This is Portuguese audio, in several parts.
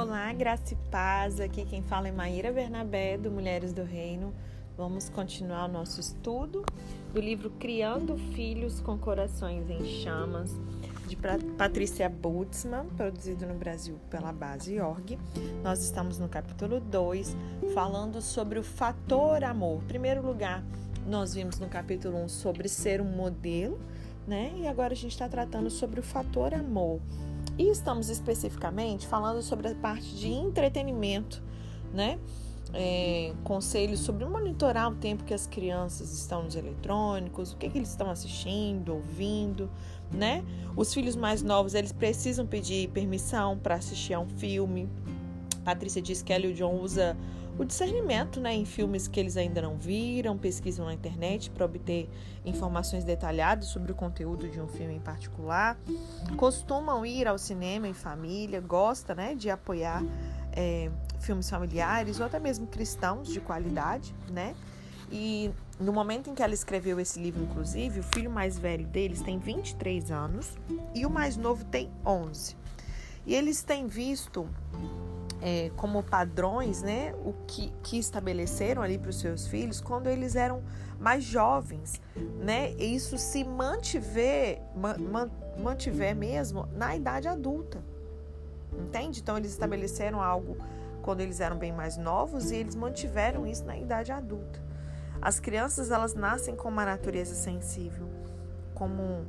Olá, graça e paz. Aqui quem fala é Maíra Bernabé, do Mulheres do Reino. Vamos continuar o nosso estudo do livro Criando Filhos com Corações em Chamas, de Patrícia Butzman, produzido no Brasil pela Base Org. Nós estamos no capítulo 2, falando sobre o fator amor. Em primeiro lugar, nós vimos no capítulo 1 um sobre ser um modelo, né? E agora a gente está tratando sobre o fator amor. E estamos especificamente falando sobre a parte de entretenimento, né? É, conselhos sobre monitorar o tempo que as crianças estão nos eletrônicos, o que, que eles estão assistindo, ouvindo, né? Os filhos mais novos, eles precisam pedir permissão para assistir a um filme. Patrícia diz que ela e o John usa o discernimento né, em filmes que eles ainda não viram, pesquisam na internet para obter informações detalhadas sobre o conteúdo de um filme em particular, costumam ir ao cinema em família, gosta né, de apoiar é, filmes familiares ou até mesmo cristãos de qualidade, né? E no momento em que ela escreveu esse livro, inclusive, o filho mais velho deles tem 23 anos e o mais novo tem 11. E eles têm visto é, como padrões, né, o que, que estabeleceram ali para os seus filhos quando eles eram mais jovens, né? E isso se mantiver, man, mantiver mesmo na idade adulta, entende? Então eles estabeleceram algo quando eles eram bem mais novos e eles mantiveram isso na idade adulta. As crianças elas nascem com uma natureza sensível, como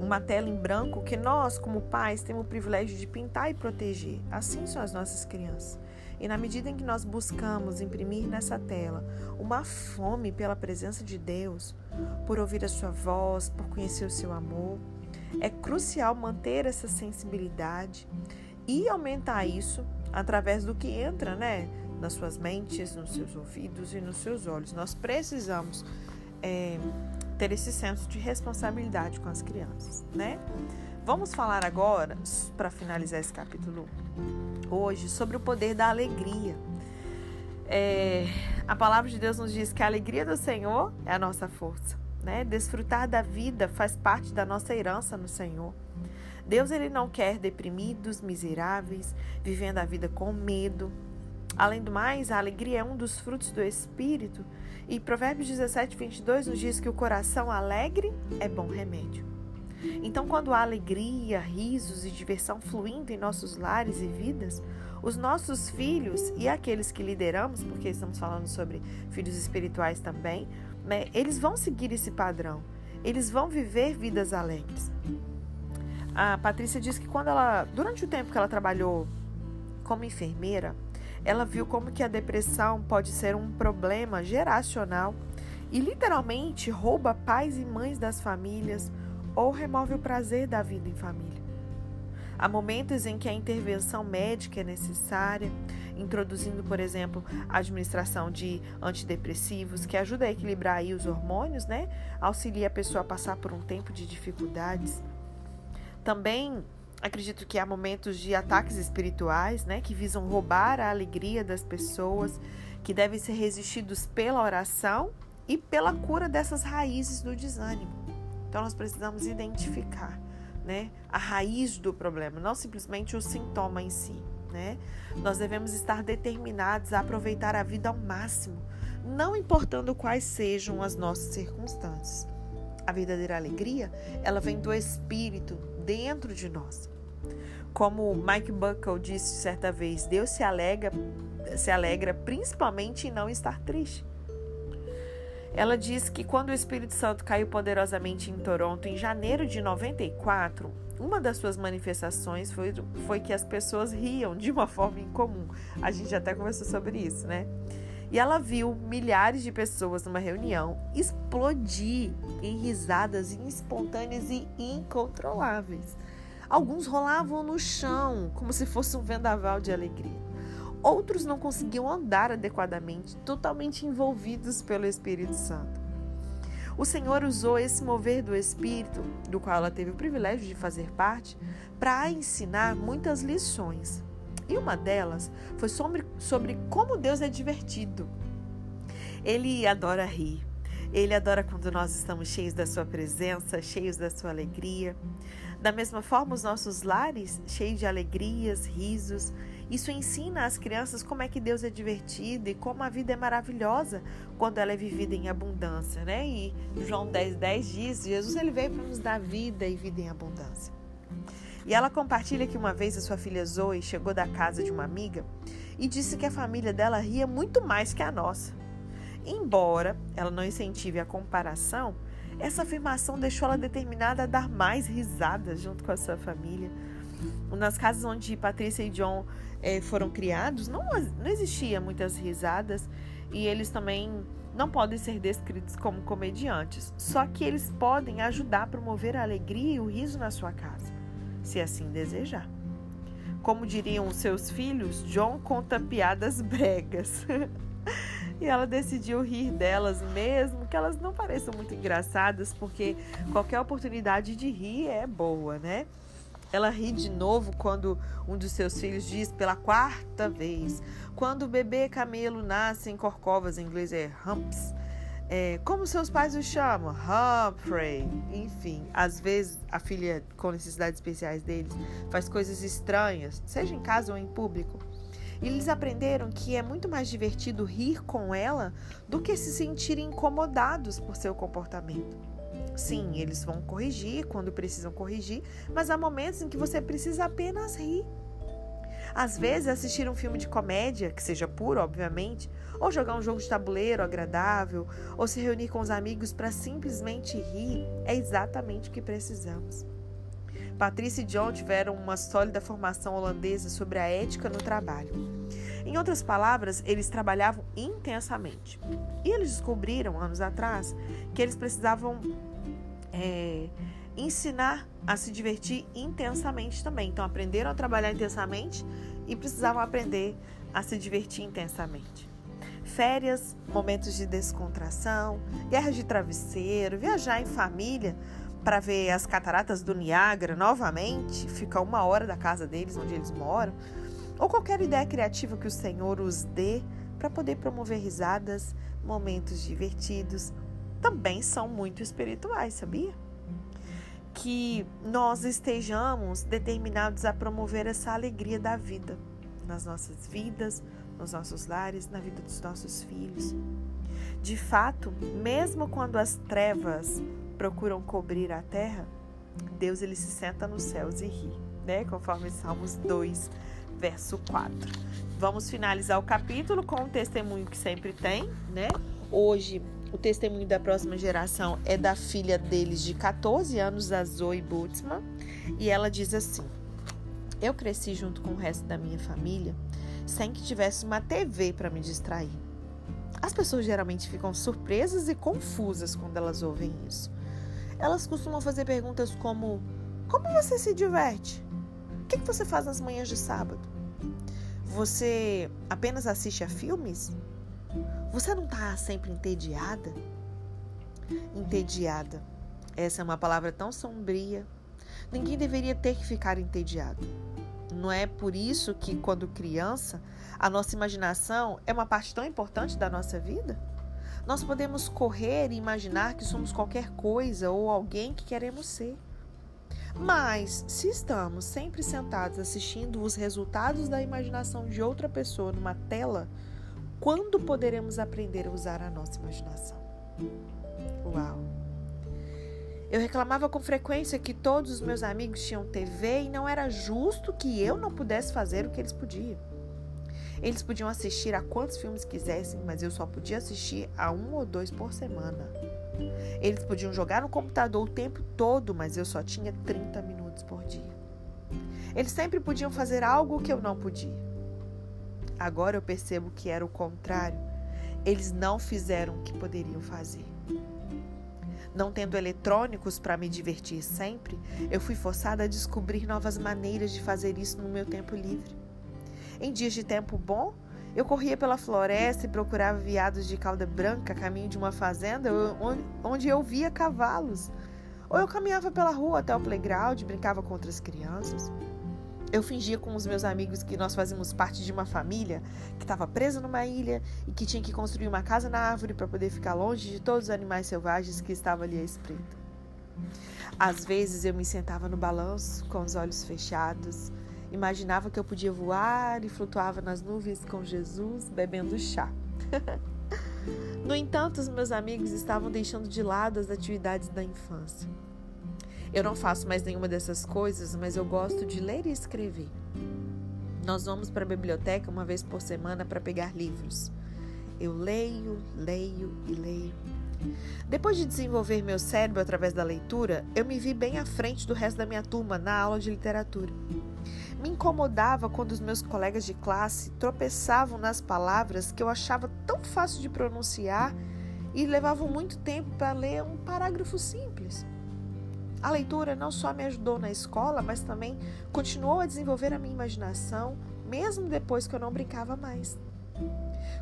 uma tela em branco que nós, como pais, temos o privilégio de pintar e proteger. Assim são as nossas crianças. E na medida em que nós buscamos imprimir nessa tela uma fome pela presença de Deus, por ouvir a sua voz, por conhecer o seu amor, é crucial manter essa sensibilidade e aumentar isso através do que entra, né, nas suas mentes, nos seus ouvidos e nos seus olhos. Nós precisamos é, ter esse senso de responsabilidade com as crianças, né? Vamos falar agora, para finalizar esse capítulo hoje, sobre o poder da alegria. É, a palavra de Deus nos diz que a alegria do Senhor é a nossa força, né? Desfrutar da vida faz parte da nossa herança no Senhor. Deus ele não quer deprimidos, miseráveis, vivendo a vida com medo, Além do mais, a alegria é um dos frutos do Espírito. E Provérbios 17, 22 nos diz que o coração alegre é bom remédio. Então, quando há alegria, risos e diversão fluindo em nossos lares e vidas, os nossos filhos e aqueles que lideramos, porque estamos falando sobre filhos espirituais também, né, eles vão seguir esse padrão. Eles vão viver vidas alegres. A Patrícia diz que quando ela, durante o tempo que ela trabalhou como enfermeira, ela viu como que a depressão pode ser um problema geracional e literalmente rouba pais e mães das famílias ou remove o prazer da vida em família. Há momentos em que a intervenção médica é necessária, introduzindo, por exemplo, a administração de antidepressivos, que ajuda a equilibrar aí os hormônios, né? Auxilia a pessoa a passar por um tempo de dificuldades. Também Acredito que há momentos de ataques espirituais, né, que visam roubar a alegria das pessoas, que devem ser resistidos pela oração e pela cura dessas raízes do desânimo. Então nós precisamos identificar, né, a raiz do problema, não simplesmente o sintoma em si, né? Nós devemos estar determinados a aproveitar a vida ao máximo, não importando quais sejam as nossas circunstâncias. A verdadeira alegria, ela vem do espírito dentro de nós. Como Mike Buckle disse certa vez, Deus se alegra, se alegra principalmente em não estar triste. Ela diz que quando o Espírito Santo caiu poderosamente em Toronto em janeiro de 94, uma das suas manifestações foi, foi que as pessoas riam de uma forma incomum. A gente até conversou sobre isso, né? E ela viu milhares de pessoas numa reunião explodir em risadas espontâneas e incontroláveis. Alguns rolavam no chão, como se fosse um vendaval de alegria. Outros não conseguiam andar adequadamente, totalmente envolvidos pelo Espírito Santo. O Senhor usou esse mover do Espírito, do qual ela teve o privilégio de fazer parte, para ensinar muitas lições. E uma delas foi sobre, sobre como Deus é divertido. Ele adora rir. Ele adora quando nós estamos cheios da Sua presença, cheios da Sua alegria. Da mesma forma, os nossos lares, cheios de alegrias, risos. Isso ensina às crianças como é que Deus é divertido e como a vida é maravilhosa quando ela é vivida em abundância, né? E João 10, 10 diz: Jesus ele veio para nos dar vida e vida em abundância. E ela compartilha que uma vez a sua filha Zoe chegou da casa de uma amiga e disse que a família dela ria muito mais que a nossa. Embora ela não incentive a comparação, essa afirmação deixou ela determinada a dar mais risadas junto com a sua família. Nas casas onde Patrícia e John eh, foram criados, não, não existia muitas risadas e eles também não podem ser descritos como comediantes. Só que eles podem ajudar a promover a alegria e o riso na sua casa, se assim desejar. Como diriam seus filhos, John conta piadas bregas. e ela decidiu rir delas mesmo, que elas não pareçam muito engraçadas, porque qualquer oportunidade de rir é boa, né? Ela ri de novo quando um dos seus filhos diz pela quarta vez: quando o bebê camelo nasce em corcovas, em inglês é humps. É, como seus pais o chamam? Humphrey. Enfim, às vezes a filha com necessidades especiais deles faz coisas estranhas, seja em casa ou em público. E eles aprenderam que é muito mais divertido rir com ela do que se sentirem incomodados por seu comportamento. Sim, eles vão corrigir quando precisam corrigir, mas há momentos em que você precisa apenas rir. Às vezes, assistir um filme de comédia, que seja puro, obviamente, ou jogar um jogo de tabuleiro agradável, ou se reunir com os amigos para simplesmente rir, é exatamente o que precisamos. Patrícia e John tiveram uma sólida formação holandesa sobre a ética no trabalho. Em outras palavras, eles trabalhavam intensamente. E eles descobriram, anos atrás, que eles precisavam é, ensinar a se divertir intensamente também. Então, aprenderam a trabalhar intensamente e precisavam aprender a se divertir intensamente. Férias, momentos de descontração, guerra de travesseiro, viajar em família para ver as cataratas do Niágara novamente, ficar uma hora da casa deles, onde eles moram, ou qualquer ideia criativa que o Senhor os dê para poder promover risadas, momentos divertidos, também são muito espirituais, sabia? Que nós estejamos determinados a promover essa alegria da vida nas nossas vidas, nos nossos lares, na vida dos nossos filhos. De fato, mesmo quando as trevas procuram cobrir a terra, Deus ele se senta nos céus e ri, né? Conforme Salmos 2, verso 4. Vamos finalizar o capítulo com o testemunho que sempre tem, né? Hoje, o testemunho da próxima geração é da filha deles de 14 anos, a Zoe Butzman, e ela diz assim: Eu cresci junto com o resto da minha família sem que tivesse uma TV para me distrair. As pessoas geralmente ficam surpresas e confusas quando elas ouvem isso. Elas costumam fazer perguntas como: Como você se diverte? O que, você faz nas manhãs de sábado? Você apenas assiste a filmes? Você não está sempre entediada? Entediada. Essa é uma palavra tão sombria. Ninguém deveria ter que ficar entediado. Não é por isso que, quando criança, a nossa imaginação é uma parte tão importante da nossa vida? Nós podemos correr e imaginar que somos qualquer coisa ou alguém que queremos ser. Mas, se estamos sempre sentados assistindo os resultados da imaginação de outra pessoa numa tela, quando poderemos aprender a usar a nossa imaginação? Uau! Eu reclamava com frequência que todos os meus amigos tinham TV e não era justo que eu não pudesse fazer o que eles podiam. Eles podiam assistir a quantos filmes quisessem, mas eu só podia assistir a um ou dois por semana. Eles podiam jogar no computador o tempo todo, mas eu só tinha 30 minutos por dia. Eles sempre podiam fazer algo que eu não podia. Agora eu percebo que era o contrário. Eles não fizeram o que poderiam fazer. Não tendo eletrônicos para me divertir sempre, eu fui forçada a descobrir novas maneiras de fazer isso no meu tempo livre. Em dias de tempo bom, eu corria pela floresta e procurava viados de cauda branca caminho de uma fazenda onde eu via cavalos. Ou eu caminhava pela rua até o playground brincava com outras crianças. Eu fingia com os meus amigos que nós fazíamos parte de uma família que estava presa numa ilha e que tinha que construir uma casa na árvore para poder ficar longe de todos os animais selvagens que estavam ali à espreita. Às vezes eu me sentava no balanço com os olhos fechados, imaginava que eu podia voar e flutuava nas nuvens com Jesus bebendo chá. no entanto, os meus amigos estavam deixando de lado as atividades da infância. Eu não faço mais nenhuma dessas coisas, mas eu gosto de ler e escrever. Nós vamos para a biblioteca uma vez por semana para pegar livros. Eu leio, leio e leio. Depois de desenvolver meu cérebro através da leitura, eu me vi bem à frente do resto da minha turma na aula de literatura. Me incomodava quando os meus colegas de classe tropeçavam nas palavras que eu achava tão fácil de pronunciar e levavam muito tempo para ler um parágrafo simples. A leitura não só me ajudou na escola, mas também continuou a desenvolver a minha imaginação, mesmo depois que eu não brincava mais.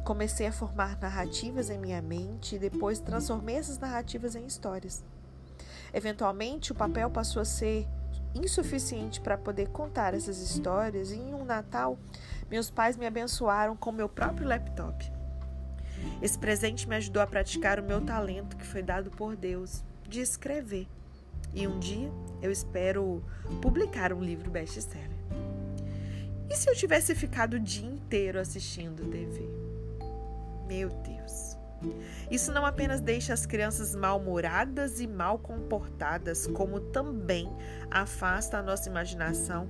Comecei a formar narrativas em minha mente e depois transformei essas narrativas em histórias. Eventualmente, o papel passou a ser insuficiente para poder contar essas histórias e em um Natal, meus pais me abençoaram com meu próprio laptop. Esse presente me ajudou a praticar o meu talento que foi dado por Deus de escrever. E um dia eu espero publicar um livro best-seller. E se eu tivesse ficado o dia inteiro assistindo TV? Meu Deus. Isso não apenas deixa as crianças mal-humoradas e mal comportadas, como também afasta a nossa imaginação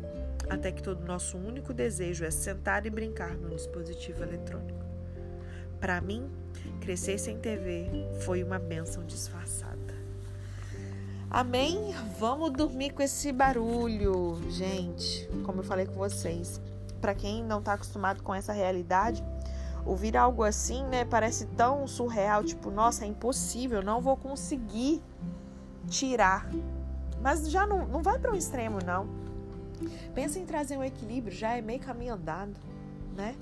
até que todo nosso único desejo é sentar e brincar no dispositivo eletrônico. Para mim, crescer sem TV foi uma benção disfarçada. Amém? Vamos dormir com esse barulho, gente. Como eu falei com vocês, para quem não está acostumado com essa realidade, ouvir algo assim, né, parece tão surreal, tipo, nossa, é impossível, não vou conseguir tirar. Mas já não, não vai para um extremo, não. Pensa em trazer um equilíbrio, já é meio caminho andado, né?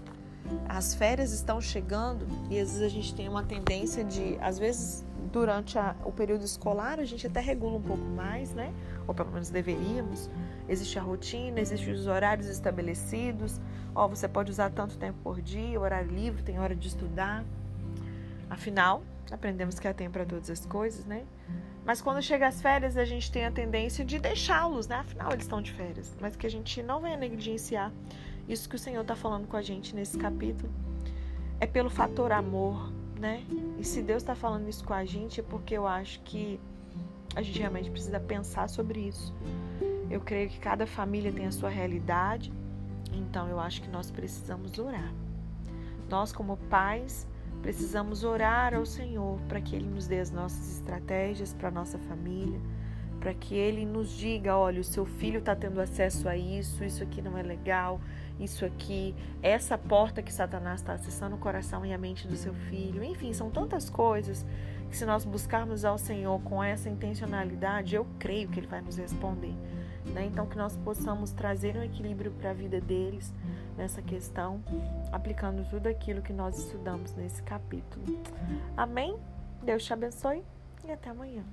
As férias estão chegando e às vezes a gente tem uma tendência de, às vezes, durante a, o período escolar a gente até regula um pouco mais, né? Ou pelo menos deveríamos. Existe a rotina, existem os horários estabelecidos. Ó, você pode usar tanto tempo por dia, horário livre, tem hora de estudar. Afinal, aprendemos que há tempo para todas as coisas, né? Mas quando chega as férias, a gente tem a tendência de deixá-los, né? Afinal, eles estão de férias. Mas que a gente não venha negligenciar isso que o Senhor está falando com a gente nesse capítulo. É pelo fator amor, né? E se Deus está falando isso com a gente é porque eu acho que a gente realmente precisa pensar sobre isso. Eu creio que cada família tem a sua realidade, então eu acho que nós precisamos orar. Nós, como pais, precisamos orar ao Senhor para que Ele nos dê as nossas estratégias para a nossa família, para que Ele nos diga: olha, o seu filho está tendo acesso a isso, isso aqui não é legal, isso aqui, essa porta que Satanás está acessando o coração e a mente do seu filho. Enfim, são tantas coisas que se nós buscarmos ao Senhor com essa intencionalidade, eu creio que Ele vai nos responder. Né? Então, que nós possamos trazer um equilíbrio para a vida deles nessa questão, aplicando tudo aquilo que nós estudamos nesse capítulo. Amém? Deus te abençoe e até amanhã.